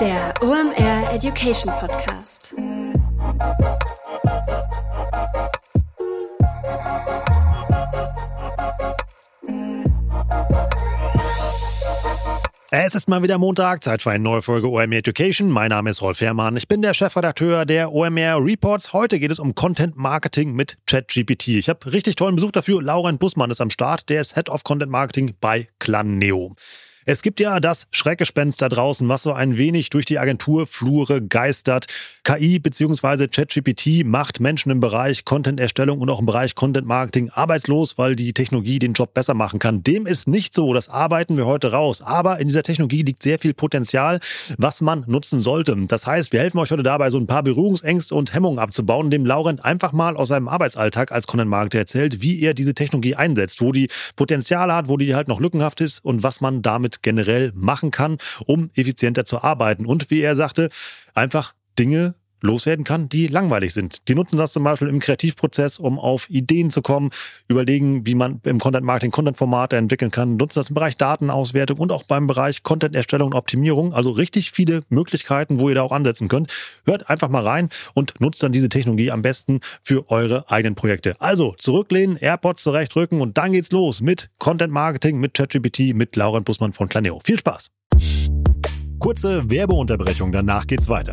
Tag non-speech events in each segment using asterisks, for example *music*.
Der OMR Education Podcast. Es ist mal wieder Montag, Zeit für eine neue Folge OMR Education. Mein Name ist Rolf Herrmann. Ich bin der Chefredakteur der OMR Reports. Heute geht es um Content Marketing mit ChatGPT. Ich habe richtig tollen Besuch dafür. Laurent Bussmann ist am Start. Der ist Head of Content Marketing bei Claneo. Es gibt ja das Schreckgespenst da draußen, was so ein wenig durch die Agenturflure geistert. KI bzw. ChatGPT macht Menschen im Bereich Content-Erstellung und auch im Bereich Content-Marketing arbeitslos, weil die Technologie den Job besser machen kann. Dem ist nicht so. Das arbeiten wir heute raus. Aber in dieser Technologie liegt sehr viel Potenzial, was man nutzen sollte. Das heißt, wir helfen euch heute dabei, so ein paar Berührungsängste und Hemmungen abzubauen, indem Laurent einfach mal aus seinem Arbeitsalltag als Content-Marketer erzählt, wie er diese Technologie einsetzt, wo die Potenziale hat, wo die halt noch lückenhaft ist und was man damit generell machen kann, um effizienter zu arbeiten. Und wie er sagte, einfach Dinge loswerden kann, die langweilig sind. Die nutzen das zum Beispiel im Kreativprozess, um auf Ideen zu kommen, überlegen, wie man im Content Marketing Content-Formate entwickeln kann, nutzen das im Bereich Datenauswertung und auch beim Bereich Content-Erstellung und Optimierung. Also richtig viele Möglichkeiten, wo ihr da auch ansetzen könnt. Hört einfach mal rein und nutzt dann diese Technologie am besten für eure eigenen Projekte. Also zurücklehnen, AirPods zurechtrücken und dann geht's los mit Content Marketing, mit ChatGPT, mit Laurent Bussmann von Planeo. Viel Spaß! Kurze Werbeunterbrechung, danach geht's weiter.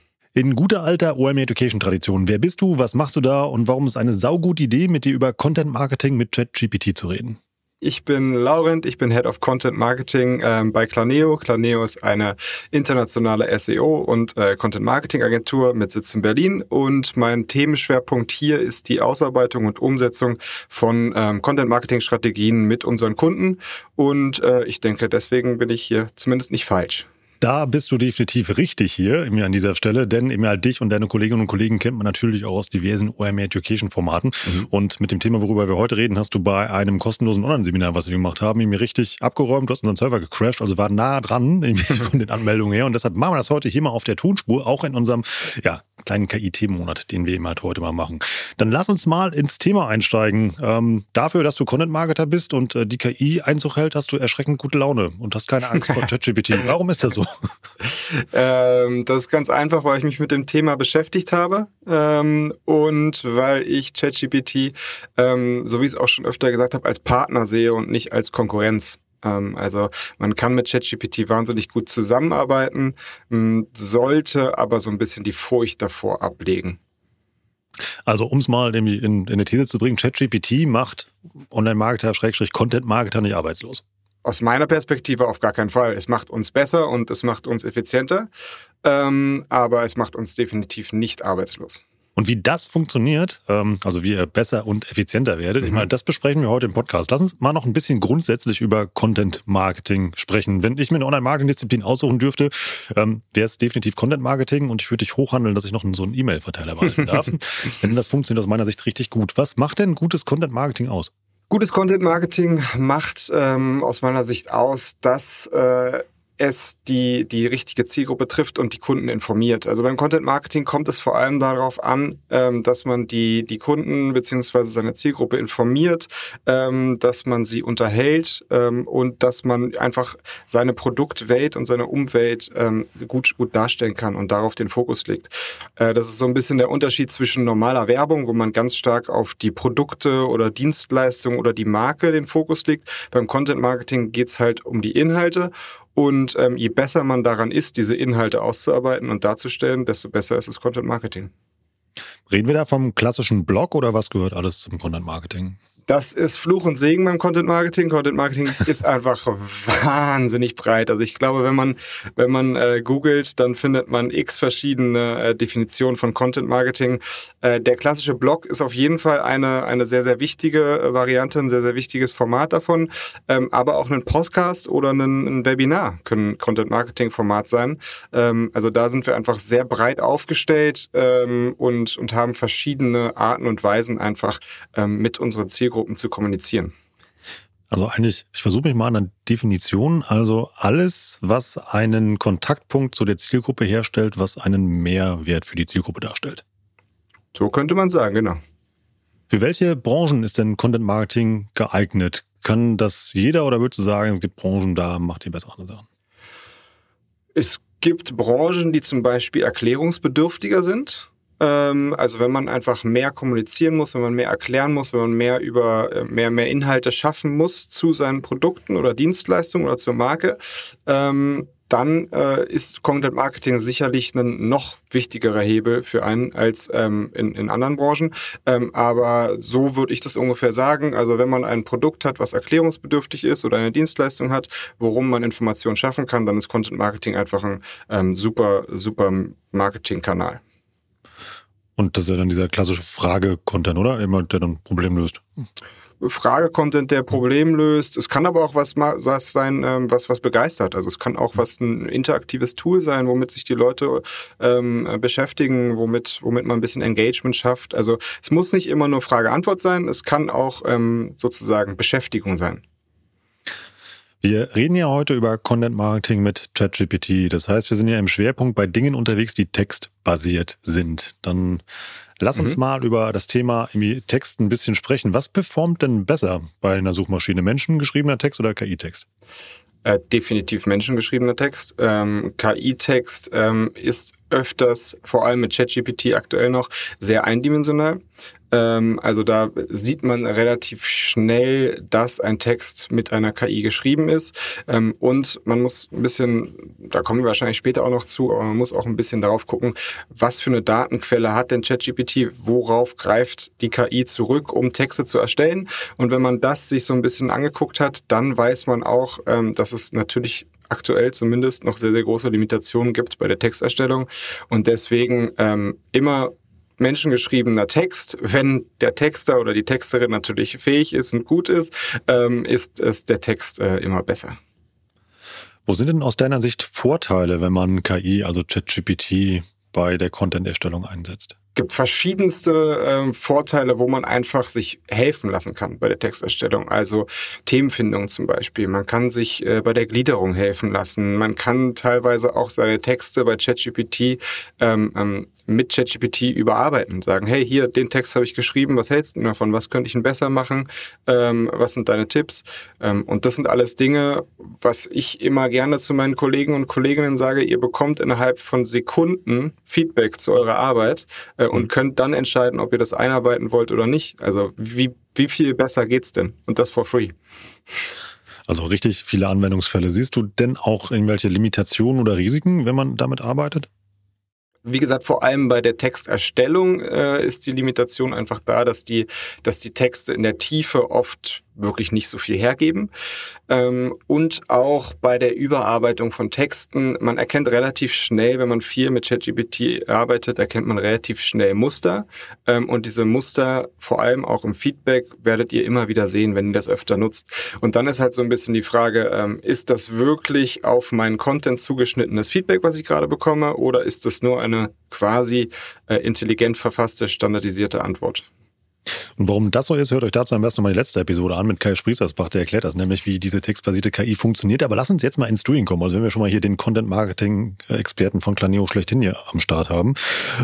In guter alter OM Education Tradition, wer bist du, was machst du da und warum ist eine saugute Idee, mit dir über Content Marketing mit ChatGPT zu reden? Ich bin Laurent, ich bin Head of Content Marketing ähm, bei Claneo. Claneo ist eine internationale SEO und äh, Content Marketing Agentur mit Sitz in Berlin und mein Themenschwerpunkt hier ist die Ausarbeitung und Umsetzung von ähm, Content Marketing Strategien mit unseren Kunden und äh, ich denke, deswegen bin ich hier zumindest nicht falsch. Da bist du definitiv richtig hier an dieser Stelle, denn eben halt dich und deine Kolleginnen und Kollegen kennt man natürlich auch aus diversen OMR Education Formaten. Mhm. Und mit dem Thema, worüber wir heute reden, hast du bei einem kostenlosen Online-Seminar, was wir gemacht haben, mir richtig abgeräumt. Du hast unseren Server gecrashed, also war nah dran *laughs* von den Anmeldungen her. Und deshalb machen wir das heute hier mal auf der Tonspur, auch in unserem ja, kleinen KI-Themenmonat, den wir eben halt heute mal machen. Dann lass uns mal ins Thema einsteigen. Ähm, dafür, dass du Content-Marketer bist und äh, die KI Einzug hält, hast du erschreckend gute Laune und hast keine Angst vor *laughs* ChatGPT. Warum ist das so? *laughs* ähm, das ist ganz einfach, weil ich mich mit dem Thema beschäftigt habe ähm, und weil ich ChatGPT, ähm, so wie ich es auch schon öfter gesagt habe, als Partner sehe und nicht als Konkurrenz. Ähm, also man kann mit ChatGPT wahnsinnig gut zusammenarbeiten, sollte aber so ein bisschen die Furcht davor ablegen. Also um es mal in, in, in eine These zu bringen, ChatGPT macht Online-Marketer, Schrägstrich Content-Marketer nicht arbeitslos. Aus meiner Perspektive auf gar keinen Fall. Es macht uns besser und es macht uns effizienter, ähm, aber es macht uns definitiv nicht arbeitslos. Und wie das funktioniert, ähm, also wie ihr besser und effizienter werdet, mhm. ich meine, das besprechen wir heute im Podcast. Lass uns mal noch ein bisschen grundsätzlich über Content Marketing sprechen. Wenn ich mir eine Online-Marketing-Disziplin aussuchen dürfte, ähm, wäre es definitiv Content Marketing und ich würde dich hochhandeln, dass ich noch so einen E-Mail-Verteiler behalten darf. *laughs* Denn das funktioniert aus meiner Sicht richtig gut. Was macht denn gutes Content Marketing aus? Gutes Content Marketing macht ähm, aus meiner Sicht aus, dass äh, es die, die richtige Zielgruppe trifft und die Kunden informiert. Also beim Content Marketing kommt es vor allem darauf an, ähm, dass man die, die Kunden beziehungsweise seine Zielgruppe informiert, ähm, dass man sie unterhält ähm, und dass man einfach seine Produktwelt und seine Umwelt ähm, gut, gut darstellen kann und darauf den Fokus legt. Äh, das ist so ein bisschen der Unterschied zwischen normaler Werbung, wo man ganz stark auf die Produkte oder Dienstleistungen oder die Marke den Fokus legt. Beim Content Marketing geht es halt um die Inhalte Und ähm, je besser man daran ist, diese Inhalte auszuarbeiten und darzustellen, desto besser ist das Content Marketing. Reden wir da vom klassischen Blog oder was gehört alles zum Content Marketing? Das ist Fluch und Segen beim Content Marketing. Content Marketing *laughs* ist einfach wahnsinnig breit. Also ich glaube, wenn man, wenn man äh, googelt, dann findet man x verschiedene äh, Definitionen von Content Marketing. Äh, der klassische Blog ist auf jeden Fall eine, eine sehr, sehr wichtige äh, Variante, ein sehr, sehr wichtiges Format davon. Ähm, aber auch ein Podcast oder ein, ein Webinar können Content Marketing Format sein. Ähm, also da sind wir einfach sehr breit aufgestellt ähm, und, und haben verschiedene Arten und Weisen einfach ähm, mit unseren Zielgruppen Zielgruppen zu kommunizieren? Also eigentlich, ich versuche mich mal an der Definition. Also alles, was einen Kontaktpunkt zu der Zielgruppe herstellt, was einen Mehrwert für die Zielgruppe darstellt. So könnte man sagen, genau. Für welche Branchen ist denn Content Marketing geeignet? Kann das jeder oder würdest du sagen, es gibt Branchen, da macht ihr bessere Sachen? Es gibt Branchen, die zum Beispiel erklärungsbedürftiger sind. Ähm, also wenn man einfach mehr kommunizieren muss, wenn man mehr erklären muss, wenn man mehr über äh, mehr, mehr Inhalte schaffen muss zu seinen Produkten oder Dienstleistungen oder zur Marke, ähm, dann äh, ist Content Marketing sicherlich ein noch wichtigerer Hebel für einen als ähm, in, in anderen Branchen. Aber so würde ich das ungefähr sagen. Also wenn man ein Produkt hat, was erklärungsbedürftig ist oder eine Dienstleistung hat, worum man Informationen schaffen kann, dann ist Content Marketing einfach ein super, super Marketingkanal. Und das ist ja dann dieser klassische Frage-Content, oder? Immer, der dann Problem löst. Frage-Content, der Problem löst. Es kann aber auch was, was sein, ähm, was, was begeistert. Also es kann auch was ein interaktives Tool sein, womit sich die Leute ähm, beschäftigen, womit, womit man ein bisschen Engagement schafft. Also es muss nicht immer nur Frage-Antwort sein, es kann auch ähm, sozusagen Beschäftigung sein. Wir reden ja heute über Content Marketing mit ChatGPT. Das heißt, wir sind ja im Schwerpunkt bei Dingen unterwegs, die textbasiert sind. Dann lass uns mhm. mal über das Thema Text ein bisschen sprechen. Was performt denn besser bei einer Suchmaschine? Menschengeschriebener Text oder KI-Text? Äh, definitiv menschengeschriebener Text. Ähm, KI-Text ähm, ist öfters, vor allem mit ChatGPT aktuell noch, sehr eindimensional. Ähm, also da sieht man relativ schnell, dass ein Text mit einer KI geschrieben ist. Ähm, und man muss ein bisschen, da kommen wir wahrscheinlich später auch noch zu, aber man muss auch ein bisschen darauf gucken, was für eine Datenquelle hat denn ChatGPT, worauf greift die KI zurück, um Texte zu erstellen. Und wenn man das sich so ein bisschen angeguckt hat, dann weiß man auch, ähm, dass es natürlich aktuell zumindest noch sehr, sehr große Limitationen gibt bei der Texterstellung und deswegen ähm, immer menschengeschriebener Text. Wenn der Texter oder die Texterin natürlich fähig ist und gut ist, ähm, ist es der Text äh, immer besser. Wo sind denn aus deiner Sicht Vorteile, wenn man KI, also ChatGPT, bei der Content-Erstellung einsetzt? Gibt verschiedenste äh, Vorteile, wo man einfach sich helfen lassen kann bei der Texterstellung. Also Themenfindung zum Beispiel. Man kann sich äh, bei der Gliederung helfen lassen. Man kann teilweise auch seine Texte bei ChatGPT ähm, ähm, mit ChatGPT überarbeiten und sagen, hey, hier, den Text habe ich geschrieben, was hältst du davon? Was könnte ich denn besser machen? Ähm, was sind deine Tipps? Ähm, und das sind alles Dinge, was ich immer gerne zu meinen Kollegen und Kolleginnen sage, ihr bekommt innerhalb von Sekunden Feedback zu eurer Arbeit äh, und mhm. könnt dann entscheiden, ob ihr das einarbeiten wollt oder nicht. Also wie, wie viel besser geht's denn? Und das for free. Also richtig viele Anwendungsfälle. Siehst du denn auch irgendwelche Limitationen oder Risiken, wenn man damit arbeitet? Wie gesagt, vor allem bei der Texterstellung äh, ist die Limitation einfach da, dass die, dass die Texte in der Tiefe oft wirklich nicht so viel hergeben. Ähm, und auch bei der Überarbeitung von Texten, man erkennt relativ schnell, wenn man viel mit ChatGPT arbeitet, erkennt man relativ schnell Muster. Ähm, und diese Muster, vor allem auch im Feedback, werdet ihr immer wieder sehen, wenn ihr das öfter nutzt. Und dann ist halt so ein bisschen die Frage, ähm, ist das wirklich auf meinen Content zugeschnittenes Feedback, was ich gerade bekomme, oder ist das nur eine quasi äh, intelligent verfasste, standardisierte Antwort? Und warum das so ist, hört euch dazu am besten nochmal die letzte Episode an mit Kai Sprießersbach, der erklärt das nämlich, wie diese textbasierte KI funktioniert. Aber lass uns jetzt mal ins Doing kommen. Also wenn wir schon mal hier den Content-Marketing-Experten von Claneo schlechthin hier am Start haben.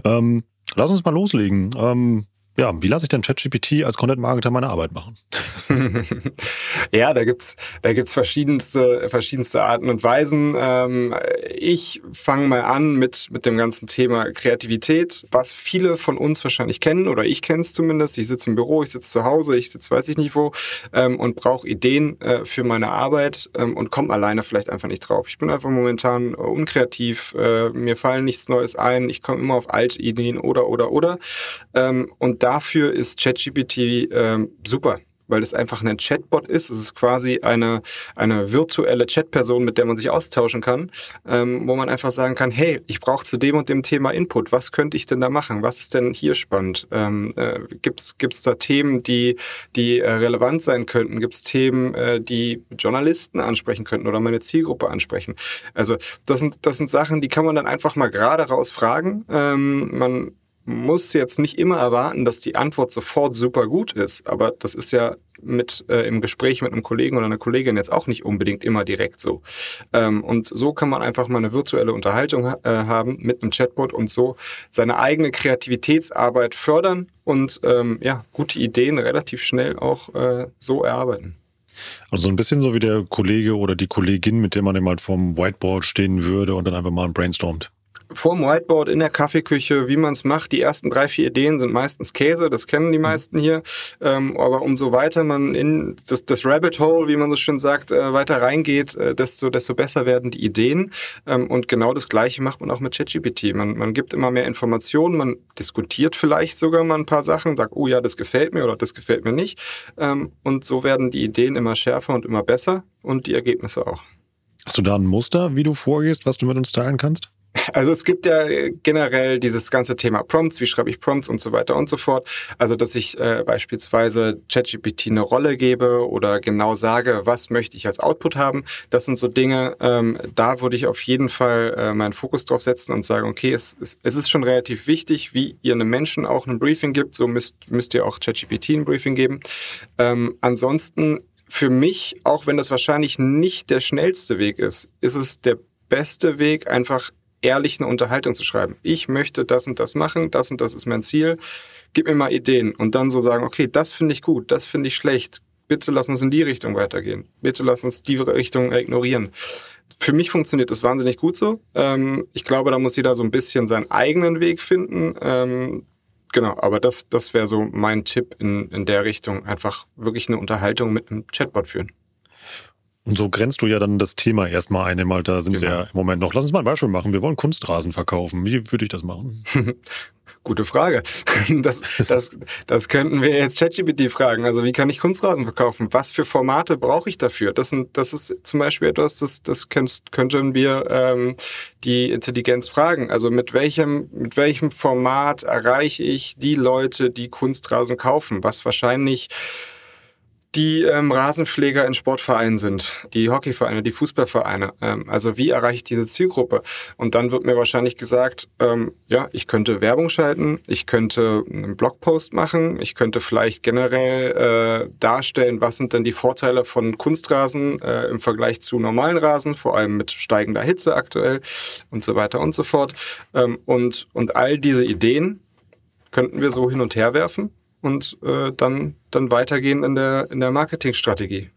Ähm, lass uns mal loslegen. Ähm, ja, wie lasse ich denn ChatGPT als Content-Marketer meine Arbeit machen? *laughs* ja, da gibt's da gibt's verschiedenste, verschiedenste Arten und Weisen. Ähm, ich fange mal an mit, mit dem ganzen Thema Kreativität, was viele von uns wahrscheinlich kennen, oder ich kenne es zumindest. Ich sitze im Büro, ich sitze zu Hause, ich sitze weiß ich nicht wo ähm, und brauche Ideen äh, für meine Arbeit ähm, und komme alleine vielleicht einfach nicht drauf. Ich bin einfach momentan äh, unkreativ, äh, mir fallen nichts Neues ein, ich komme immer auf alte Ideen oder, oder, oder. Ähm, und dafür ist ChatGPT ähm, super weil es einfach ein Chatbot ist. Es ist quasi eine, eine virtuelle Chatperson, mit der man sich austauschen kann, ähm, wo man einfach sagen kann, hey, ich brauche zu dem und dem Thema Input. Was könnte ich denn da machen? Was ist denn hier spannend? Ähm, äh, Gibt es da Themen, die, die äh, relevant sein könnten? Gibt es Themen, äh, die Journalisten ansprechen könnten oder meine Zielgruppe ansprechen? Also das sind, das sind Sachen, die kann man dann einfach mal gerade raus fragen. Ähm, man muss jetzt nicht immer erwarten, dass die Antwort sofort super gut ist, aber das ist ja mit äh, im Gespräch mit einem Kollegen oder einer Kollegin jetzt auch nicht unbedingt immer direkt so. Ähm, und so kann man einfach mal eine virtuelle Unterhaltung äh, haben mit einem Chatbot und so seine eigene Kreativitätsarbeit fördern und ähm, ja gute Ideen relativ schnell auch äh, so erarbeiten. Also so ein bisschen so wie der Kollege oder die Kollegin, mit der man eben halt vorm Whiteboard stehen würde und dann einfach mal brainstormt vorm Whiteboard in der Kaffeeküche, wie man es macht. Die ersten drei, vier Ideen sind meistens Käse, das kennen die meisten hier. Ähm, aber umso weiter man in das, das Rabbit Hole, wie man so schön sagt, äh, weiter reingeht, äh, desto, desto besser werden die Ideen. Ähm, und genau das Gleiche macht man auch mit ChatGPT. Man, man gibt immer mehr Informationen, man diskutiert vielleicht sogar mal ein paar Sachen, sagt, oh ja, das gefällt mir oder das gefällt mir nicht. Ähm, und so werden die Ideen immer schärfer und immer besser und die Ergebnisse auch. Hast du da ein Muster, wie du vorgehst, was du mit uns teilen kannst? Also es gibt ja generell dieses ganze Thema Prompts, wie schreibe ich Prompts und so weiter und so fort. Also dass ich äh, beispielsweise ChatGPT eine Rolle gebe oder genau sage, was möchte ich als Output haben. Das sind so Dinge, ähm, da würde ich auf jeden Fall äh, meinen Fokus drauf setzen und sagen, okay, es, es, es ist schon relativ wichtig, wie ihr einem Menschen auch ein Briefing gibt, so müsst, müsst ihr auch ChatGPT ein Briefing geben. Ähm, ansonsten für mich, auch wenn das wahrscheinlich nicht der schnellste Weg ist, ist es der beste Weg, einfach ehrlich eine Unterhaltung zu schreiben. Ich möchte das und das machen, das und das ist mein Ziel. Gib mir mal Ideen und dann so sagen, okay, das finde ich gut, das finde ich schlecht. Bitte lass uns in die Richtung weitergehen. Bitte lass uns die Richtung ignorieren. Für mich funktioniert das wahnsinnig gut so. Ähm, ich glaube, da muss jeder so ein bisschen seinen eigenen Weg finden. Ähm, genau, aber das, das wäre so mein Tipp in, in der Richtung. Einfach wirklich eine Unterhaltung mit einem Chatbot führen. Und so grenzt du ja dann das Thema erstmal ein. Mal, da sind genau. wir im Moment noch. Lass uns mal ein Beispiel machen. Wir wollen Kunstrasen verkaufen. Wie würde ich das machen? *laughs* Gute Frage. *laughs* Das, das, das könnten wir jetzt ChatGPT fragen. Also wie kann ich Kunstrasen verkaufen? Was für Formate brauche ich dafür? Das, sind, das ist zum Beispiel etwas, das, das könnten wir ähm, die Intelligenz fragen. Also mit welchem, mit welchem Format erreiche ich die Leute, die Kunstrasen kaufen? Was wahrscheinlich die ähm, Rasenpfleger in Sportvereinen sind, die Hockeyvereine, die Fußballvereine. Ähm, also wie erreiche ich diese Zielgruppe? Und dann wird mir wahrscheinlich gesagt, ähm, ja, ich könnte Werbung schalten, ich könnte einen Blogpost machen, ich könnte vielleicht generell äh, darstellen, was sind denn die Vorteile von Kunstrasen äh, im Vergleich zu normalen Rasen, vor allem mit steigender Hitze aktuell und so weiter und so fort. Ähm, und, und all diese Ideen könnten wir so hin und her werfen und äh, dann, dann weitergehen in der, in der Marketingstrategie.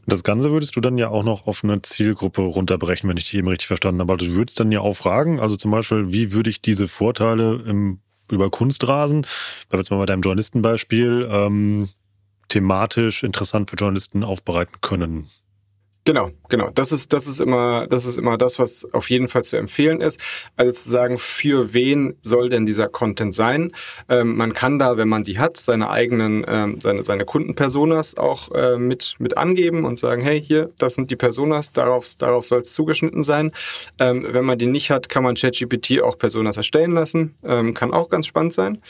Und das Ganze würdest du dann ja auch noch auf eine Zielgruppe runterbrechen, wenn ich dich eben richtig verstanden habe. Also du würdest dann ja auch fragen, also zum Beispiel, wie würde ich diese Vorteile im, über Kunstrasen, bleiben jetzt mal bei deinem Journalistenbeispiel, ähm, thematisch interessant für Journalisten aufbereiten können? Genau, genau. Das ist, das ist immer, das ist immer das, was auf jeden Fall zu empfehlen ist. Also zu sagen, für wen soll denn dieser Content sein? Ähm, man kann da, wenn man die hat, seine eigenen, ähm, seine, seine Kundenpersonas auch äh, mit, mit angeben und sagen, hey, hier, das sind die Personas, darauf, darauf soll es zugeschnitten sein. Ähm, wenn man die nicht hat, kann man ChatGPT auch Personas erstellen lassen. Ähm, kann auch ganz spannend sein.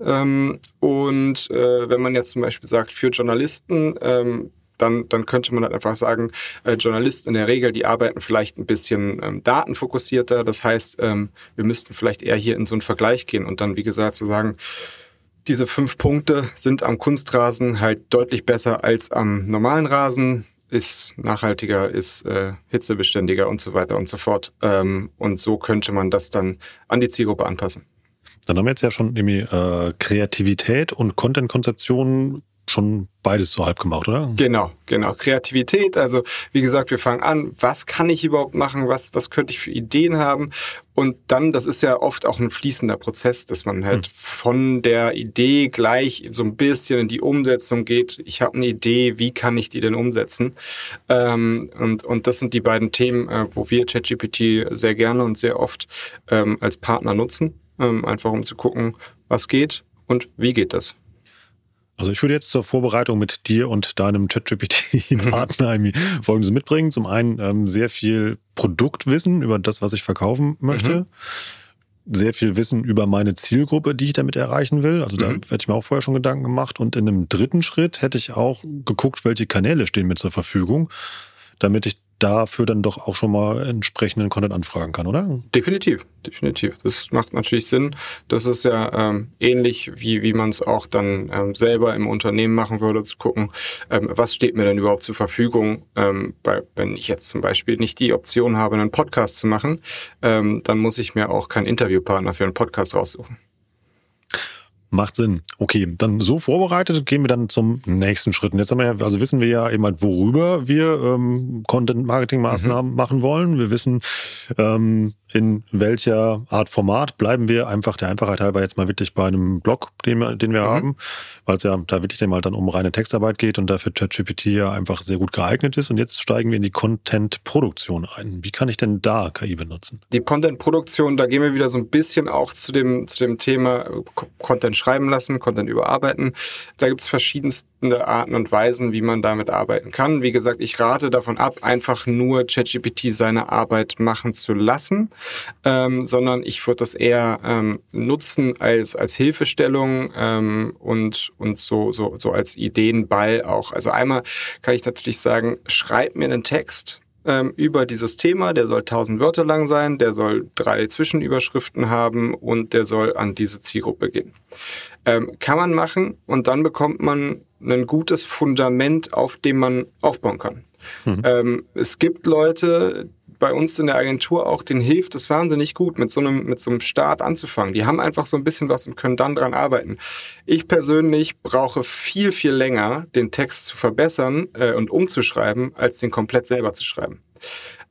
Ähm, und äh, wenn man jetzt zum Beispiel sagt, für Journalisten, ähm, dann, dann könnte man halt einfach sagen, äh, Journalisten in der Regel, die arbeiten vielleicht ein bisschen ähm, datenfokussierter. Das heißt, ähm, wir müssten vielleicht eher hier in so einen Vergleich gehen und dann, wie gesagt, zu sagen, diese fünf Punkte sind am Kunstrasen halt deutlich besser als am normalen Rasen, ist nachhaltiger, ist äh, hitzebeständiger und so weiter und so fort. Ähm, und so könnte man das dann an die Zielgruppe anpassen. Dann haben wir jetzt ja schon irgendwie äh, Kreativität und Content-Konzeption schon beides so halb gemacht, oder? Genau, genau. Kreativität, also wie gesagt, wir fangen an, was kann ich überhaupt machen, was, was könnte ich für Ideen haben und dann, das ist ja oft auch ein fließender Prozess, dass man halt hm. von der Idee gleich so ein bisschen in die Umsetzung geht. Ich habe eine Idee, wie kann ich die denn umsetzen? Ähm, und, und das sind die beiden Themen, äh, wo wir ChatGPT sehr gerne und sehr oft ähm, als Partner nutzen, ähm, einfach um zu gucken, was geht und wie geht das. Also ich würde jetzt zur Vorbereitung mit dir und deinem ChatGPT-Partner *laughs* Folgendes mitbringen. Zum einen ähm, sehr viel Produktwissen über das, was ich verkaufen möchte. Mhm. Sehr viel Wissen über meine Zielgruppe, die ich damit erreichen will. Also da mhm. hätte ich mir auch vorher schon Gedanken gemacht. Und in einem dritten Schritt hätte ich auch geguckt, welche Kanäle stehen mir zur Verfügung, damit ich dafür dann doch auch schon mal entsprechenden Content anfragen kann, oder? Definitiv, definitiv. Das macht natürlich Sinn. Das ist ja ähm, ähnlich, wie, wie man es auch dann ähm, selber im Unternehmen machen würde, zu gucken, ähm, was steht mir denn überhaupt zur Verfügung, ähm, bei, wenn ich jetzt zum Beispiel nicht die Option habe, einen Podcast zu machen, ähm, dann muss ich mir auch keinen Interviewpartner für einen Podcast raussuchen. Macht Sinn. Okay, dann so vorbereitet gehen wir dann zum nächsten Schritt. Und jetzt haben wir ja, also wissen wir ja eben halt, worüber wir ähm, Content-Marketing-Maßnahmen mhm. machen wollen. Wir wissen, ähm, in welcher Art Format bleiben wir einfach der Einfachheit halber jetzt mal wirklich bei einem Blog, den wir, den wir mhm. haben, weil es ja da wirklich dann mal dann um reine Textarbeit geht und dafür ChatGPT ja einfach sehr gut geeignet ist. Und jetzt steigen wir in die Content-Produktion ein. Wie kann ich denn da KI benutzen? Die Content-Produktion, da gehen wir wieder so ein bisschen auch zu dem, zu dem Thema Content schreiben lassen, Content überarbeiten. Da gibt es verschiedenste Arten und Weisen, wie man damit arbeiten kann. Wie gesagt, ich rate davon ab, einfach nur ChatGPT seine Arbeit machen zu lassen ähm, sondern ich würde das eher ähm, nutzen als, als Hilfestellung ähm, und, und so, so, so als Ideenball auch. Also einmal kann ich natürlich sagen, schreib mir einen Text, ähm, über dieses Thema. Der soll 1000 Wörter lang sein, der soll drei Zwischenüberschriften haben und der soll an diese Zielgruppe gehen. Ähm, kann man machen und dann bekommt man ein gutes Fundament, auf dem man aufbauen kann. Mhm. Ähm, es gibt Leute, bei uns in der Agentur auch, denen hilft es wahnsinnig gut, mit so einem, mit so einem Start anzufangen. Die haben einfach so ein bisschen was und können dann dran arbeiten. Ich persönlich brauche viel, viel länger, den Text zu verbessern äh, und umzuschreiben, als den komplett selber zu schreiben.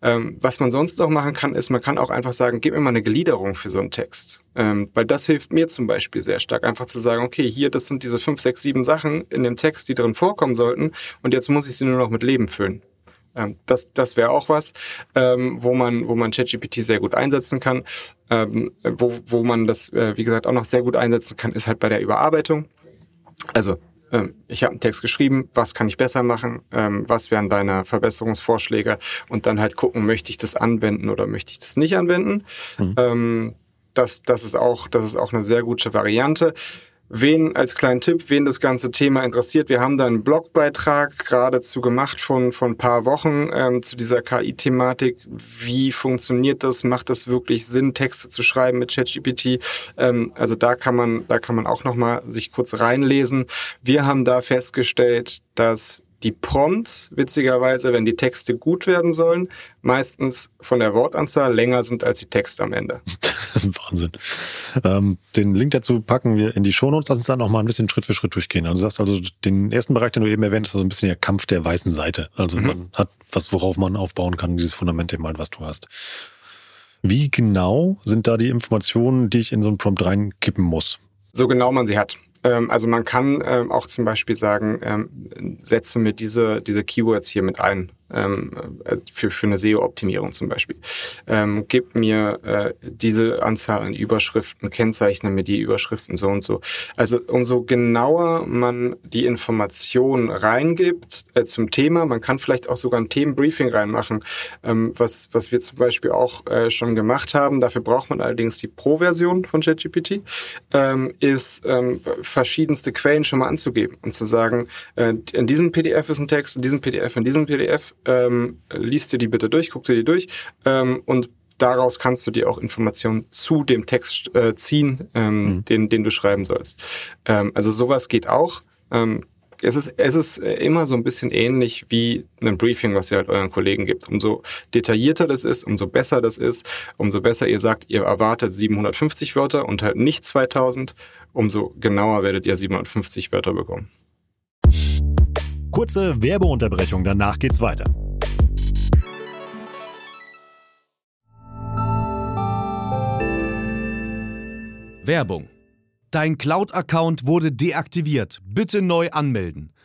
Ähm, was man sonst noch machen kann, ist, man kann auch einfach sagen, gib mir mal eine Gliederung für so einen Text. Ähm, weil das hilft mir zum Beispiel sehr stark, einfach zu sagen, okay, hier, das sind diese fünf, sechs, sieben Sachen in dem Text, die drin vorkommen sollten und jetzt muss ich sie nur noch mit Leben füllen. Ähm, das das wäre auch was, ähm, wo man, wo man ChatGPT sehr gut einsetzen kann. Ähm, wo, wo man das, äh, wie gesagt, auch noch sehr gut einsetzen kann, ist halt bei der Überarbeitung. Also ähm, ich habe einen Text geschrieben, was kann ich besser machen, ähm, was wären deine Verbesserungsvorschläge und dann halt gucken, möchte ich das anwenden oder möchte ich das nicht anwenden. Mhm. Ähm, das, das, ist auch, das ist auch eine sehr gute Variante. Wen als kleinen Tipp, wen das ganze Thema interessiert, wir haben da einen Blogbeitrag geradezu gemacht von von ein paar Wochen ähm, zu dieser KI-Thematik. Wie funktioniert das? Macht das wirklich Sinn, Texte zu schreiben mit ChatGPT? Ähm, also da kann man da kann man auch noch mal sich kurz reinlesen. Wir haben da festgestellt, dass die Prompts, witzigerweise, wenn die Texte gut werden sollen, meistens von der Wortanzahl länger sind als die Texte am Ende. *laughs* Wahnsinn. Ähm, den Link dazu packen wir in die Shownotes. Lass uns dann noch mal ein bisschen Schritt für Schritt durchgehen. Also du sagst also, den ersten Bereich, den du eben erwähnt hast, ist so ein bisschen der Kampf der weißen Seite. Also mhm. man hat was, worauf man aufbauen kann, dieses Fundament eben halt, was du hast. Wie genau sind da die Informationen, die ich in so einen Prompt reinkippen muss? So genau man sie hat. Ähm, also man kann ähm, auch zum Beispiel sagen, ähm, setze mir diese, diese Keywords hier mit ein ähm, äh, für, für eine SEO-Optimierung zum Beispiel. Ähm, gib mir äh, diese Anzahl an Überschriften, kennzeichne mir die Überschriften so und so. Also umso genauer man die Information reingibt äh, zum Thema, man kann vielleicht auch sogar ein Themenbriefing reinmachen, ähm, was, was wir zum Beispiel auch äh, schon gemacht haben. Dafür braucht man allerdings die Pro-Version von ChatGPT, ähm, ist ähm, verschiedenste Quellen schon mal anzugeben und zu sagen, äh, in diesem PDF ist ein Text, in diesem PDF, in diesem PDF ähm, liest dir die bitte durch, guck dir die durch ähm, und daraus kannst du dir auch Informationen zu dem Text äh, ziehen, ähm, mhm. den, den du schreiben sollst. Ähm, also sowas geht auch. Ähm, es ist, es ist immer so ein bisschen ähnlich wie ein Briefing, was ihr halt euren Kollegen gibt. Umso detaillierter das ist, umso besser das ist, umso besser ihr sagt, ihr erwartet 750 Wörter und halt nicht 2000, umso genauer werdet ihr 750 Wörter bekommen. Kurze Werbeunterbrechung, danach geht's weiter. Werbung. Dein Cloud-Account wurde deaktiviert. Bitte neu anmelden.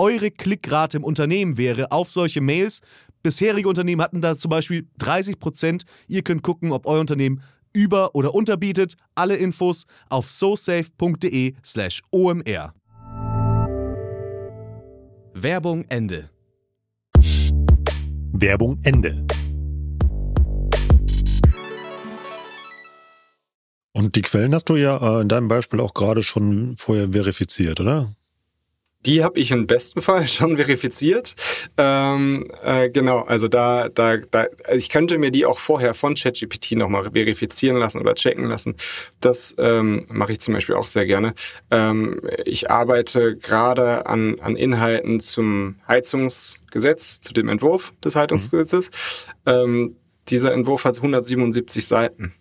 eure Klickrate im Unternehmen wäre auf solche Mails. Bisherige Unternehmen hatten da zum Beispiel 30 Prozent. Ihr könnt gucken, ob euer Unternehmen über- oder unterbietet. Alle Infos auf sosafe.de/slash omr. Werbung Ende. Werbung Ende. Und die Quellen hast du ja äh, in deinem Beispiel auch gerade schon vorher verifiziert, oder? Die habe ich im besten Fall *laughs* schon verifiziert. Ähm, äh, genau, also da, da, da, also ich könnte mir die auch vorher von ChatGPT nochmal verifizieren lassen oder checken lassen. Das ähm, mache ich zum Beispiel auch sehr gerne. Ähm, ich arbeite gerade an, an Inhalten zum Heizungsgesetz, zu dem Entwurf des Heizungsgesetzes. Mhm. Ähm, dieser Entwurf hat 177 Seiten.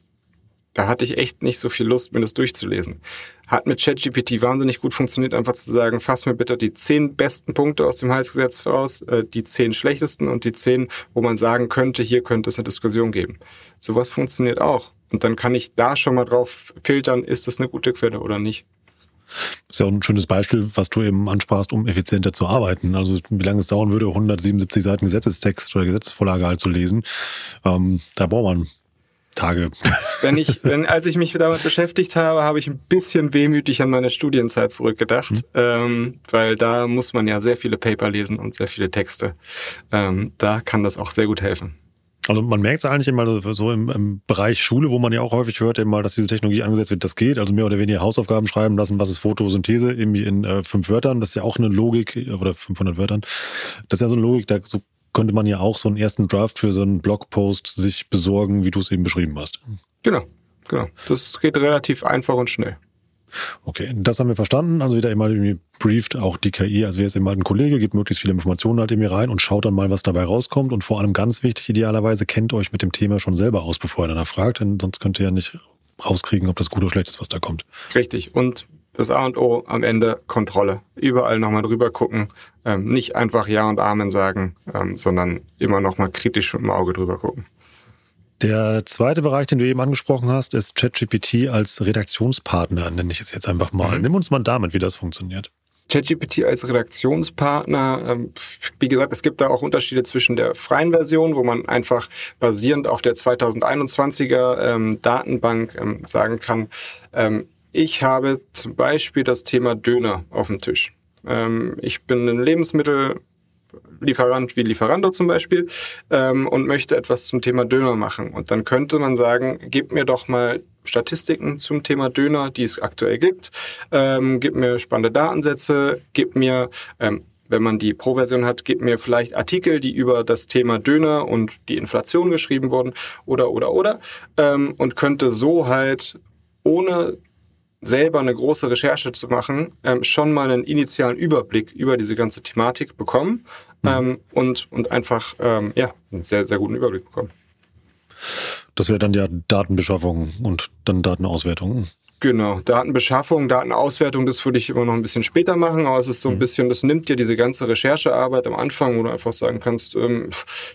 Da hatte ich echt nicht so viel Lust, mir das durchzulesen. Hat mit ChatGPT wahnsinnig gut funktioniert, einfach zu sagen, fass mir bitte die zehn besten Punkte aus dem Heilsgesetz voraus, äh, die zehn schlechtesten und die zehn, wo man sagen könnte, hier könnte es eine Diskussion geben. Sowas funktioniert auch. Und dann kann ich da schon mal drauf filtern, ist das eine gute Quelle oder nicht. Das ist ja auch ein schönes Beispiel, was du eben ansprachst, um effizienter zu arbeiten. Also wie lange es dauern würde, 177 Seiten Gesetzestext oder Gesetzesvorlage halt zu lesen. Ähm, da braucht man Tage. *laughs* Wenn ich, wenn, als ich mich damit beschäftigt habe, habe ich ein bisschen wehmütig an meine Studienzeit zurückgedacht, mhm. ähm, weil da muss man ja sehr viele Paper lesen und sehr viele Texte. Ähm, da kann das auch sehr gut helfen. Also man merkt es eigentlich immer so im, im, Bereich Schule, wo man ja auch häufig hört, mal, dass diese Technologie angesetzt wird, das geht. Also mehr oder weniger Hausaufgaben schreiben lassen, was ist Photosynthese, irgendwie in äh, fünf Wörtern. Das ist ja auch eine Logik, oder 500 Wörtern. Das ist ja so eine Logik, da so könnte man ja auch so einen ersten Draft für so einen Blogpost sich besorgen, wie du es eben beschrieben hast. Genau, genau. Das geht relativ einfach und schnell. Okay, das haben wir verstanden. Also wieder einmal irgendwie brieft auch die KI, also jetzt immer ein Kollege, gibt möglichst viele Informationen halt irgendwie rein und schaut dann mal, was dabei rauskommt. Und vor allem ganz wichtig, idealerweise kennt euch mit dem Thema schon selber aus, bevor ihr danach fragt, denn sonst könnt ihr ja nicht rauskriegen, ob das gut oder schlecht ist, was da kommt. Richtig. Und das A und O am Ende Kontrolle. Überall nochmal drüber gucken. Ähm, nicht einfach Ja und Amen sagen, ähm, sondern immer nochmal kritisch mit dem Auge drüber gucken. Der zweite Bereich, den du eben angesprochen hast, ist ChatGPT als Redaktionspartner, nenne ich es jetzt einfach mal. Mhm. Nimm uns mal damit, wie das funktioniert. ChatGPT als Redaktionspartner, ähm, wie gesagt, es gibt da auch Unterschiede zwischen der freien Version, wo man einfach basierend auf der 2021er ähm, Datenbank ähm, sagen kann, ich habe zum Beispiel das Thema Döner auf dem Tisch. Ähm, ich bin ein Lebensmittellieferant wie Lieferando zum Beispiel ähm, und möchte etwas zum Thema Döner machen. Und dann könnte man sagen, gib mir doch mal Statistiken zum Thema Döner, die es aktuell gibt. Ähm, gib mir spannende Datensätze, gib mir ähm, wenn man die Pro-Version hat, gib mir vielleicht Artikel, die über das Thema Döner und die Inflation geschrieben wurden oder oder oder ähm, und könnte so halt ohne selber eine große Recherche zu machen, ähm, schon mal einen initialen Überblick über diese ganze Thematik bekommen mhm. ähm, und, und einfach ähm, ja, einen sehr, sehr guten Überblick bekommen. Das wäre dann ja Datenbeschaffung und dann Datenauswertung. Genau, Datenbeschaffung, Datenauswertung, das würde ich immer noch ein bisschen später machen, aber es ist so ein mhm. bisschen, das nimmt dir diese ganze Recherchearbeit am Anfang, wo du einfach sagen kannst, ähm,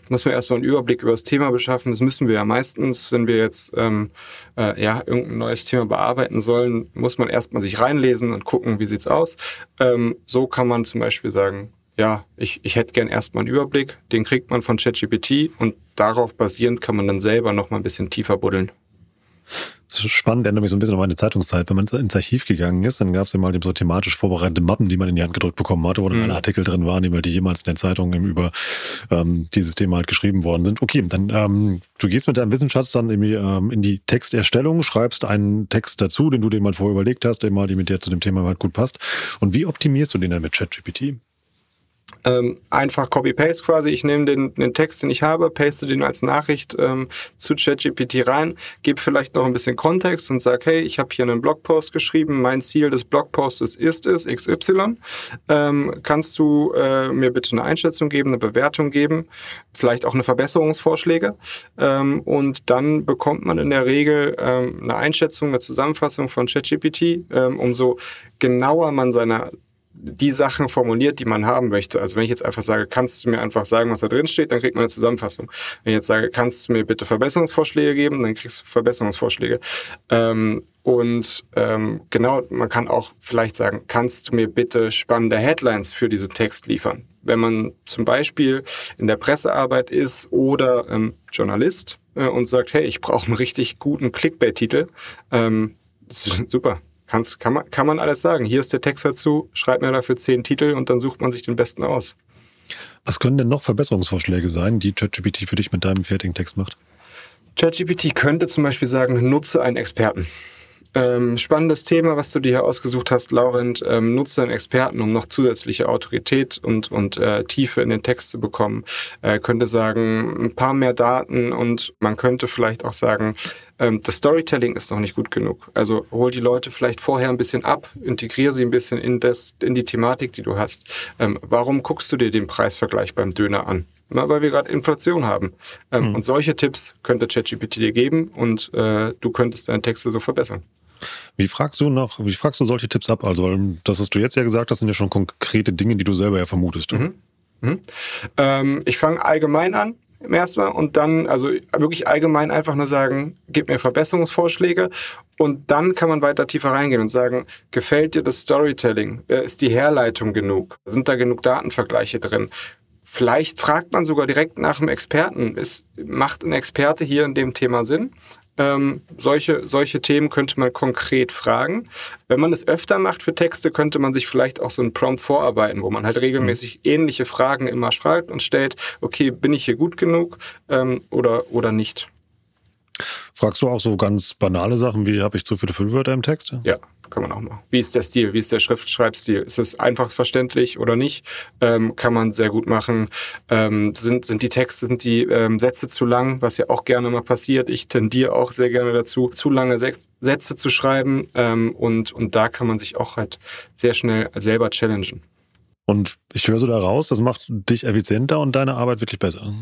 ich muss mir erstmal einen Überblick über das Thema beschaffen. Das müssen wir ja meistens, wenn wir jetzt ähm, äh, ja irgendein neues Thema bearbeiten sollen, muss man erstmal sich reinlesen und gucken, wie sieht's aus. Ähm, so kann man zum Beispiel sagen, ja, ich, ich hätte gern erstmal einen Überblick, den kriegt man von ChatGPT und darauf basierend kann man dann selber noch mal ein bisschen tiefer buddeln. Spannend, erinnert mich so ein bisschen an meine Zeitungszeit. Wenn man ins Archiv gegangen ist, dann gab es ja mal so thematisch vorbereitete Mappen, die man in die Hand gedrückt bekommen hatte, wo dann mhm. alle Artikel drin waren, die jemals in den Zeitungen über ähm, dieses Thema halt geschrieben worden sind. Okay, dann ähm, du gehst mit deinem Wissensschatz dann irgendwie, ähm, in die Texterstellung, schreibst einen Text dazu, den du dir mal vorher überlegt hast, der mal, die mit dir zu dem Thema halt gut passt. Und wie optimierst du den dann mit ChatGPT? Ähm, einfach Copy-Paste quasi. Ich nehme den, den Text, den ich habe, paste den als Nachricht ähm, zu ChatGPT rein, gebe vielleicht noch ein bisschen Kontext und sage, hey, ich habe hier einen Blogpost geschrieben, mein Ziel des Blogpostes ist es, XY. Ähm, kannst du äh, mir bitte eine Einschätzung geben, eine Bewertung geben, vielleicht auch eine Verbesserungsvorschläge? Ähm, und dann bekommt man in der Regel ähm, eine Einschätzung, eine Zusammenfassung von ChatGPT. Ähm, umso genauer man seine die Sachen formuliert, die man haben möchte. Also wenn ich jetzt einfach sage, kannst du mir einfach sagen, was da drin steht, dann kriegt man eine Zusammenfassung. Wenn ich jetzt sage, kannst du mir bitte Verbesserungsvorschläge geben, dann kriegst du Verbesserungsvorschläge. Ähm, und ähm, genau, man kann auch vielleicht sagen, kannst du mir bitte spannende Headlines für diesen Text liefern? Wenn man zum Beispiel in der Pressearbeit ist oder ähm, Journalist äh, und sagt, hey, ich brauche einen richtig guten Clickbait-Titel, ähm, super Kannst, kann, man, kann man alles sagen. Hier ist der Text dazu, schreib mir dafür zehn Titel und dann sucht man sich den besten aus. Was können denn noch Verbesserungsvorschläge sein, die ChatGPT für dich mit deinem fertigen Text macht? ChatGPT könnte zum Beispiel sagen, nutze einen Experten. Ähm, spannendes Thema, was du dir hier ausgesucht hast, Laurent. Ähm, nutze einen Experten, um noch zusätzliche Autorität und, und äh, Tiefe in den Text zu bekommen. Äh, könnte sagen, ein paar mehr Daten und man könnte vielleicht auch sagen, ähm, das Storytelling ist noch nicht gut genug. Also hol die Leute vielleicht vorher ein bisschen ab, integriere sie ein bisschen in, das, in die Thematik, die du hast. Ähm, warum guckst du dir den Preisvergleich beim Döner an? Na, weil wir gerade Inflation haben. Ähm, mhm. Und solche Tipps könnte ChatGPT dir geben und äh, du könntest deine Texte so verbessern. Wie fragst du noch, wie fragst du solche Tipps ab? Also, das, was du jetzt ja gesagt hast, sind ja schon konkrete Dinge, die du selber ja vermutest. Mhm. Mhm. Ähm, ich fange allgemein an im ersten Mal und dann, also wirklich allgemein einfach nur sagen, gib mir Verbesserungsvorschläge und dann kann man weiter tiefer reingehen und sagen, gefällt dir das Storytelling? Äh, ist die Herleitung genug? Sind da genug Datenvergleiche drin? Vielleicht fragt man sogar direkt nach einem Experten. Ist, macht ein Experte hier in dem Thema Sinn? Ähm, solche, solche Themen könnte man konkret fragen. Wenn man es öfter macht für Texte, könnte man sich vielleicht auch so ein Prompt vorarbeiten, wo man halt regelmäßig mhm. ähnliche Fragen immer fragt und stellt, okay, bin ich hier gut genug ähm, oder, oder nicht. Fragst du auch so ganz banale Sachen wie, habe ich zu viele Füllwörter im Text? Ja, kann man auch machen. Wie ist der Stil? Wie ist der Schriftschreibstil? Ist es einfach verständlich oder nicht? Ähm, kann man sehr gut machen. Ähm, sind, sind die Texte, sind die ähm, Sätze zu lang, was ja auch gerne mal passiert. Ich tendiere auch sehr gerne dazu, zu lange Sätze zu schreiben. Ähm, und, und da kann man sich auch halt sehr schnell selber challengen. Und ich höre so da raus, das macht dich effizienter und deine Arbeit wirklich besser.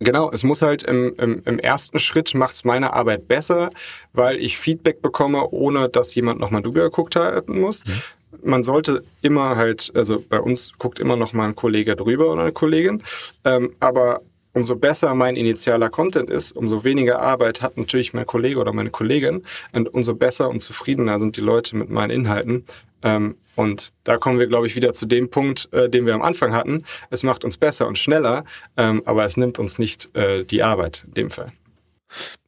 Genau, es muss halt im, im, im ersten Schritt macht es meine Arbeit besser, weil ich Feedback bekomme, ohne dass jemand nochmal drüber geguckt haben muss. Mhm. Man sollte immer halt, also bei uns guckt immer noch mal ein Kollege drüber oder eine Kollegin, ähm, aber umso besser mein initialer Content ist, umso weniger Arbeit hat natürlich mein Kollege oder meine Kollegin und umso besser und zufriedener sind die Leute mit meinen Inhalten. Ähm, und da kommen wir, glaube ich, wieder zu dem Punkt, äh, den wir am Anfang hatten. Es macht uns besser und schneller, ähm, aber es nimmt uns nicht äh, die Arbeit in dem Fall.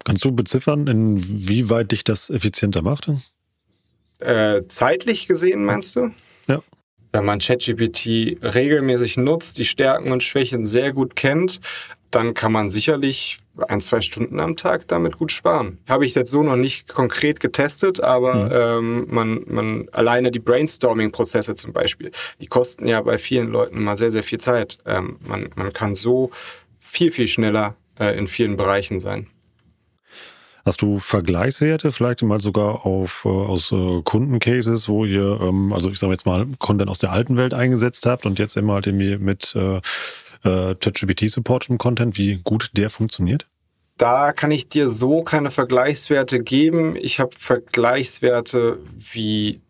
Kannst du beziffern, inwieweit dich das effizienter macht? Äh, zeitlich gesehen, meinst du? Ja. Wenn man ChatGPT regelmäßig nutzt, die Stärken und Schwächen sehr gut kennt, dann kann man sicherlich ein, zwei Stunden am Tag damit gut sparen. Habe ich jetzt so noch nicht konkret getestet, aber mhm. ähm, man, man alleine die Brainstorming-Prozesse zum Beispiel, die kosten ja bei vielen Leuten immer sehr, sehr viel Zeit. Ähm, man, man kann so viel, viel schneller äh, in vielen Bereichen sein. Hast du Vergleichswerte, vielleicht mal sogar auf, äh, aus äh, Kundencases, wo ihr, ähm, also ich sage jetzt mal, Content aus der alten Welt eingesetzt habt und jetzt immer halt irgendwie mit äh, äh, ChatGPT supported Content, wie gut der funktioniert? da kann ich dir so keine Vergleichswerte geben. Ich habe Vergleichswerte, wie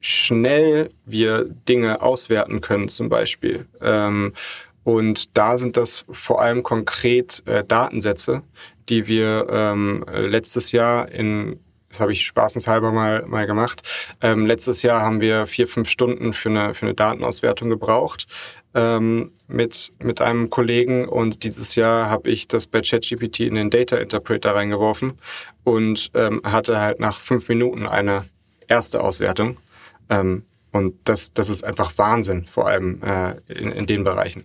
schnell wir Dinge auswerten können zum Beispiel. Ähm, und da sind das vor allem konkret äh, Datensätze, die wir ähm, letztes Jahr in das habe ich spaßenshalber mal, mal gemacht. Ähm, letztes Jahr haben wir vier, fünf Stunden für eine, für eine Datenauswertung gebraucht ähm, mit, mit einem Kollegen und dieses Jahr habe ich das bei ChatGPT in den Data Interpreter reingeworfen und ähm, hatte halt nach fünf Minuten eine erste Auswertung. Ähm, und das, das ist einfach Wahnsinn, vor allem äh, in, in den Bereichen.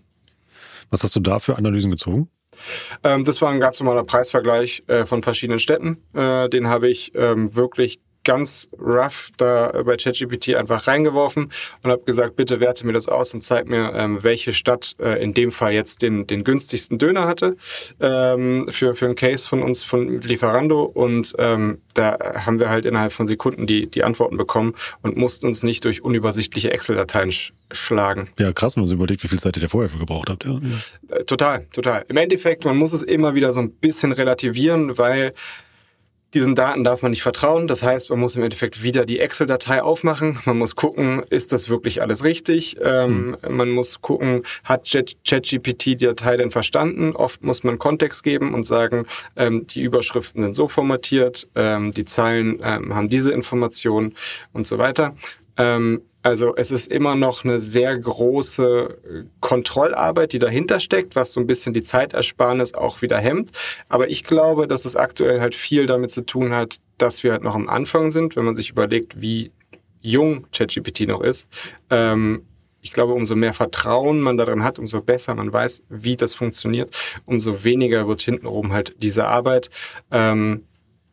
Was hast du da für Analysen gezogen? Ähm, das war ein ganz normaler Preisvergleich äh, von verschiedenen Städten. Äh, den habe ich ähm, wirklich ganz rough da bei ChatGPT einfach reingeworfen und habe gesagt, bitte werte mir das aus und zeig mir, ähm, welche Stadt äh, in dem Fall jetzt den, den günstigsten Döner hatte ähm, für, für einen Case von uns von Lieferando und ähm, da haben wir halt innerhalb von Sekunden die, die Antworten bekommen und mussten uns nicht durch unübersichtliche Excel-Dateien sch schlagen. Ja, krass, wenn man sich überlegt, wie viel Zeit ihr vorher für gebraucht habt. Ja. Äh, total, total. Im Endeffekt, man muss es immer wieder so ein bisschen relativieren, weil diesen Daten darf man nicht vertrauen. Das heißt, man muss im Endeffekt wieder die Excel-Datei aufmachen. Man muss gucken, ist das wirklich alles richtig? Ähm, mhm. Man muss gucken, hat ChatGPT die Datei denn verstanden? Oft muss man Kontext geben und sagen, ähm, die Überschriften sind so formatiert, ähm, die Zeilen ähm, haben diese Informationen und so weiter. Ähm, also es ist immer noch eine sehr große äh, Kontrollarbeit, die dahinter steckt, was so ein bisschen die Zeitersparnis auch wieder hemmt. Aber ich glaube, dass es aktuell halt viel damit zu tun hat, dass wir halt noch am Anfang sind, wenn man sich überlegt, wie jung ChatGPT noch ist. Ähm, ich glaube, umso mehr Vertrauen man darin hat, umso besser man weiß, wie das funktioniert, umso weniger wird hintenrum halt diese Arbeit. Ähm,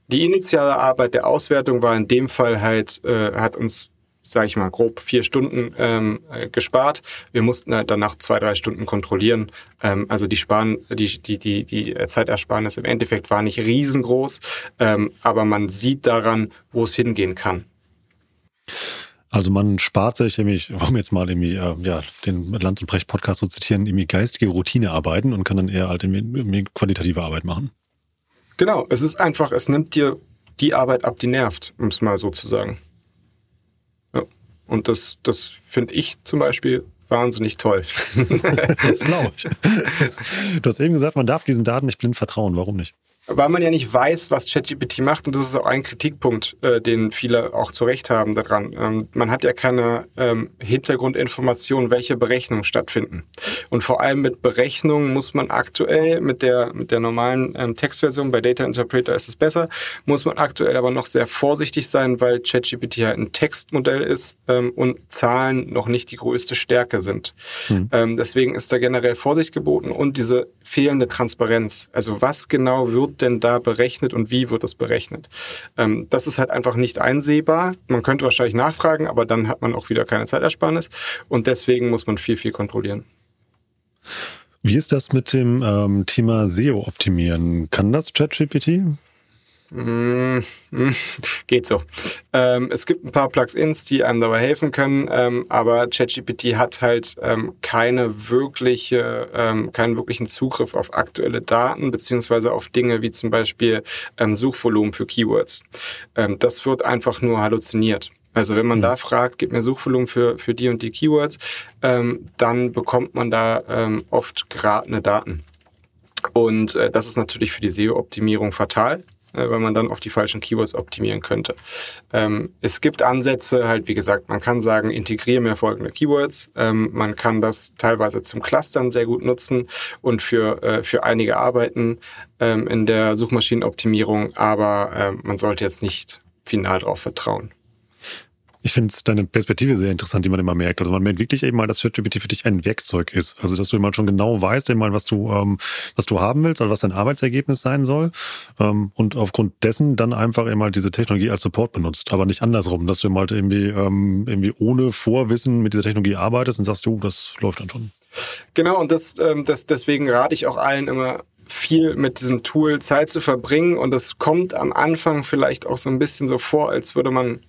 die initiale Arbeit der Auswertung war in dem Fall halt, äh, hat uns sage ich mal, grob vier Stunden ähm, äh, gespart. Wir mussten halt danach zwei, drei Stunden kontrollieren. Ähm, also die, Sparen, die, die, die, die Zeitersparnis im Endeffekt war nicht riesengroß, ähm, aber man sieht daran, wo es hingehen kann. Also man spart sich nämlich, um jetzt mal irgendwie, äh, ja, den Lanz und Brecht Podcast zu zitieren, irgendwie geistige Routinearbeiten und kann dann eher halt irgendwie qualitative Arbeit machen. Genau, es ist einfach, es nimmt dir die Arbeit ab, die nervt, um es mal so zu sagen. Und das, das finde ich zum Beispiel wahnsinnig toll. *laughs* das glaube ich. *laughs* Du hast eben gesagt, man darf diesen Daten nicht blind vertrauen. Warum nicht? Weil man ja nicht weiß, was ChatGPT macht. Und das ist auch ein Kritikpunkt, äh, den viele auch zu Recht haben daran. Ähm, man hat ja keine ähm, Hintergrundinformationen, welche Berechnungen stattfinden. Und vor allem mit Berechnungen muss man aktuell, mit der, mit der normalen ähm, Textversion, bei Data Interpreter ist es besser, muss man aktuell aber noch sehr vorsichtig sein, weil ChatGPT halt ein Textmodell ist ähm, und Zahlen noch nicht die größte Stärke sind. Hm. Ähm, deswegen ist da generell Vorsicht geboten und diese fehlende Transparenz. Also was genau wird denn da berechnet und wie wird es berechnet? Ähm, das ist halt einfach nicht einsehbar. Man könnte wahrscheinlich nachfragen, aber dann hat man auch wieder keine Zeitersparnis und deswegen muss man viel, viel kontrollieren. Wie ist das mit dem ähm, Thema SEO optimieren? Kann das ChatGPT? Mm, geht so. Ähm, es gibt ein paar Plugins, die einem dabei helfen können, ähm, aber ChatGPT hat halt ähm, keine wirkliche, ähm, keinen wirklichen Zugriff auf aktuelle Daten beziehungsweise auf Dinge wie zum Beispiel ähm, Suchvolumen für Keywords. Ähm, das wird einfach nur halluziniert. Also wenn man mhm. da fragt, gib mir Suchvolumen für, für die und die Keywords, dann bekommt man da oft geratene Daten. Und äh, das ist natürlich für die SEO-Optimierung fatal. Äh, weil man dann auf die falschen Keywords optimieren könnte. Ähm, es gibt Ansätze, halt wie gesagt, man kann sagen, integriere mir folgende Keywords. Ähm, man kann das teilweise zum Clustern sehr gut nutzen und für, äh, für einige Arbeiten ähm, in der Suchmaschinenoptimierung, aber äh, man sollte jetzt nicht final darauf vertrauen. Ich finde deine Perspektive sehr interessant, die man immer merkt. Also man merkt wirklich eben mal, dass ChatGPT für dich ein Werkzeug ist. Also dass du mal schon genau weißt, mal, was du, ähm, was du haben willst, also was dein Arbeitsergebnis sein soll. Ähm, und aufgrund dessen dann einfach mal diese Technologie als Support benutzt. Aber nicht andersrum, dass du mal halt irgendwie, ähm, irgendwie ohne Vorwissen mit dieser Technologie arbeitest und sagst, jo, das läuft dann schon. Genau, und das, ähm, das deswegen rate ich auch allen immer viel mit diesem Tool Zeit zu verbringen. Und es kommt am Anfang vielleicht auch so ein bisschen so vor, als würde man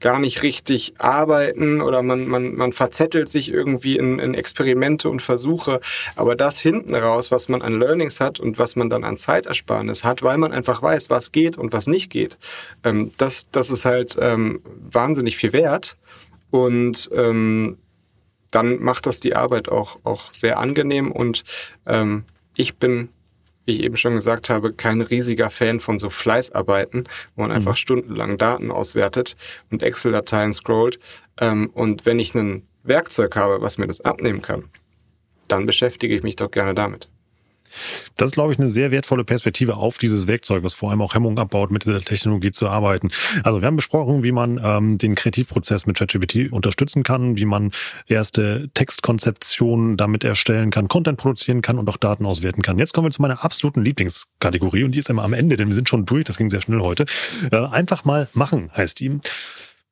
gar nicht richtig arbeiten oder man, man, man verzettelt sich irgendwie in, in Experimente und Versuche. Aber das hinten raus, was man an Learnings hat und was man dann an Zeitersparnis hat, weil man einfach weiß, was geht und was nicht geht, ähm, das, das ist halt ähm, wahnsinnig viel wert. Und ähm, dann macht das die Arbeit auch, auch sehr angenehm. Und ähm, ich bin wie ich eben schon gesagt habe, kein riesiger Fan von so Fleißarbeiten, wo man einfach mhm. stundenlang Daten auswertet und Excel-Dateien scrollt. Ähm, und wenn ich ein Werkzeug habe, was mir das abnehmen kann, dann beschäftige ich mich doch gerne damit. Das ist, glaube ich, eine sehr wertvolle Perspektive auf dieses Werkzeug, was vor allem auch Hemmungen abbaut, mit dieser Technologie zu arbeiten. Also wir haben besprochen, wie man ähm, den Kreativprozess mit ChatGPT unterstützen kann, wie man erste Textkonzeptionen damit erstellen kann, Content produzieren kann und auch Daten auswerten kann. Jetzt kommen wir zu meiner absoluten Lieblingskategorie und die ist immer am Ende, denn wir sind schon durch, das ging sehr schnell heute. Äh, einfach mal machen heißt die.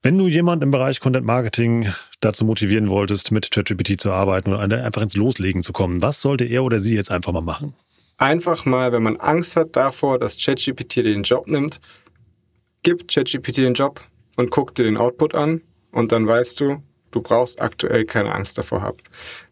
Wenn du jemand im Bereich Content Marketing dazu motivieren wolltest, mit ChatGPT zu arbeiten oder einfach ins Loslegen zu kommen, was sollte er oder sie jetzt einfach mal machen? Einfach mal, wenn man Angst hat davor, dass ChatGPT den Job nimmt, gib ChatGPT den Job und guck dir den Output an und dann weißt du, du brauchst aktuell keine Angst davor haben.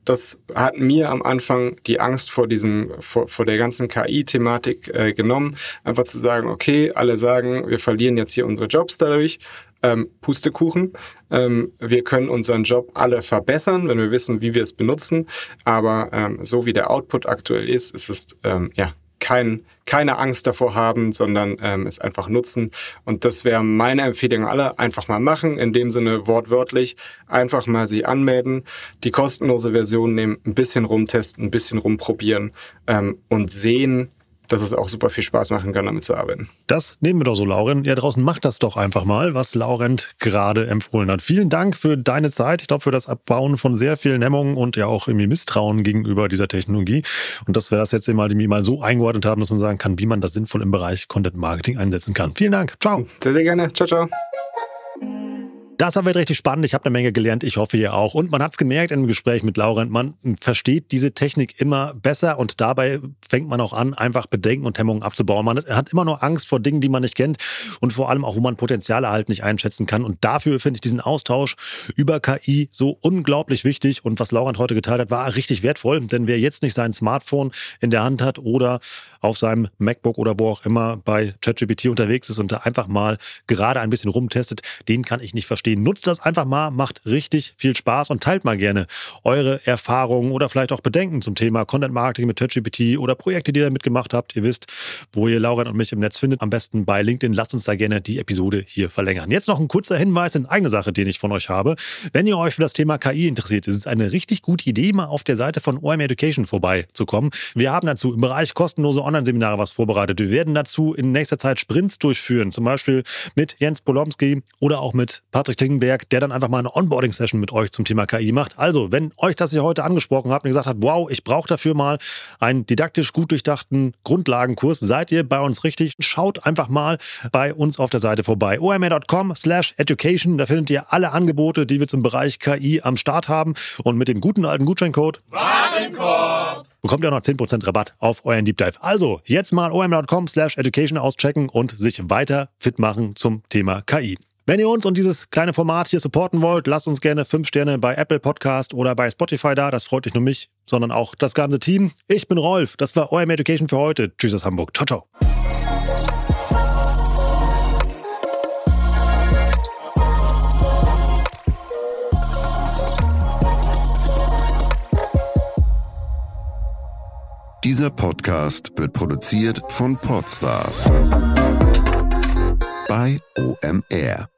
Das hat mir am Anfang die Angst vor diesem, vor, vor der ganzen KI-Thematik äh, genommen. Einfach zu sagen, okay, alle sagen, wir verlieren jetzt hier unsere Jobs dadurch ähm, Pustekuchen. Ähm, wir können unseren Job alle verbessern, wenn wir wissen, wie wir es benutzen. Aber ähm, so wie der Output aktuell ist, ist es ähm, ja kein, keine Angst davor haben, sondern ähm, es einfach nutzen. Und das wäre meine Empfehlung alle, einfach mal machen, in dem Sinne wortwörtlich, einfach mal sich anmelden, die kostenlose Version nehmen, ein bisschen rumtesten, ein bisschen rumprobieren ähm, und sehen, dass es auch super viel Spaß machen kann, damit zu arbeiten. Das nehmen wir doch so, Laurent. Ja, draußen macht das doch einfach mal, was Laurent gerade empfohlen hat. Vielen Dank für deine Zeit. Ich glaube, für das Abbauen von sehr vielen Hemmungen und ja auch irgendwie Misstrauen gegenüber dieser Technologie. Und dass wir das jetzt mal, mal so eingeordnet haben, dass man sagen kann, wie man das sinnvoll im Bereich Content Marketing einsetzen kann. Vielen Dank. Ciao. Sehr, sehr gerne. Ciao, ciao. Das war richtig spannend. Ich habe eine Menge gelernt. Ich hoffe, ihr auch. Und man hat es gemerkt im Gespräch mit Laurent, man versteht diese Technik immer besser und dabei fängt man auch an, einfach Bedenken und Hemmungen abzubauen. Man hat immer nur Angst vor Dingen, die man nicht kennt und vor allem auch, wo man Potenziale halt nicht einschätzen kann. Und dafür finde ich diesen Austausch über KI so unglaublich wichtig. Und was Laurent heute geteilt hat, war richtig wertvoll. Denn wer jetzt nicht sein Smartphone in der Hand hat oder auf seinem MacBook oder wo auch immer bei ChatGPT unterwegs ist und da einfach mal gerade ein bisschen rumtestet, den kann ich nicht verstehen verstehen. Nutzt das einfach mal, macht richtig viel Spaß und teilt mal gerne eure Erfahrungen oder vielleicht auch Bedenken zum Thema Content Marketing mit ChatGPT oder Projekte, die ihr damit gemacht habt. Ihr wisst, wo ihr Lauren und mich im Netz findet. Am besten bei LinkedIn. Lasst uns da gerne die Episode hier verlängern. Jetzt noch ein kurzer Hinweis in eigene Sache, den ich von euch habe. Wenn ihr euch für das Thema KI interessiert, ist es eine richtig gute Idee, mal auf der Seite von OM Education vorbeizukommen. Wir haben dazu im Bereich kostenlose Online-Seminare was vorbereitet. Wir werden dazu in nächster Zeit Sprints durchführen, zum Beispiel mit Jens Polomski oder auch mit Patrick Patrick Klingenberg, der dann einfach mal eine Onboarding-Session mit euch zum Thema KI macht. Also, wenn euch das hier heute angesprochen habt und gesagt habt, wow, ich brauche dafür mal einen didaktisch gut durchdachten Grundlagenkurs, seid ihr bei uns richtig. Schaut einfach mal bei uns auf der Seite vorbei. omr.com slash education. Da findet ihr alle Angebote, die wir zum Bereich KI am Start haben. Und mit dem guten alten Gutscheincode Warenkorb bekommt ihr auch noch 10% Rabatt auf euren Deep Dive. Also jetzt mal omr.com slash education auschecken und sich weiter fit machen zum Thema KI. Wenn ihr uns und dieses kleine Format hier supporten wollt, lasst uns gerne fünf Sterne bei Apple Podcast oder bei Spotify da. Das freut nicht nur mich, sondern auch das ganze Team. Ich bin Rolf. Das war OM Education für heute. Tschüss aus Hamburg. Ciao, ciao. Dieser Podcast wird produziert von Podstars bei OMR.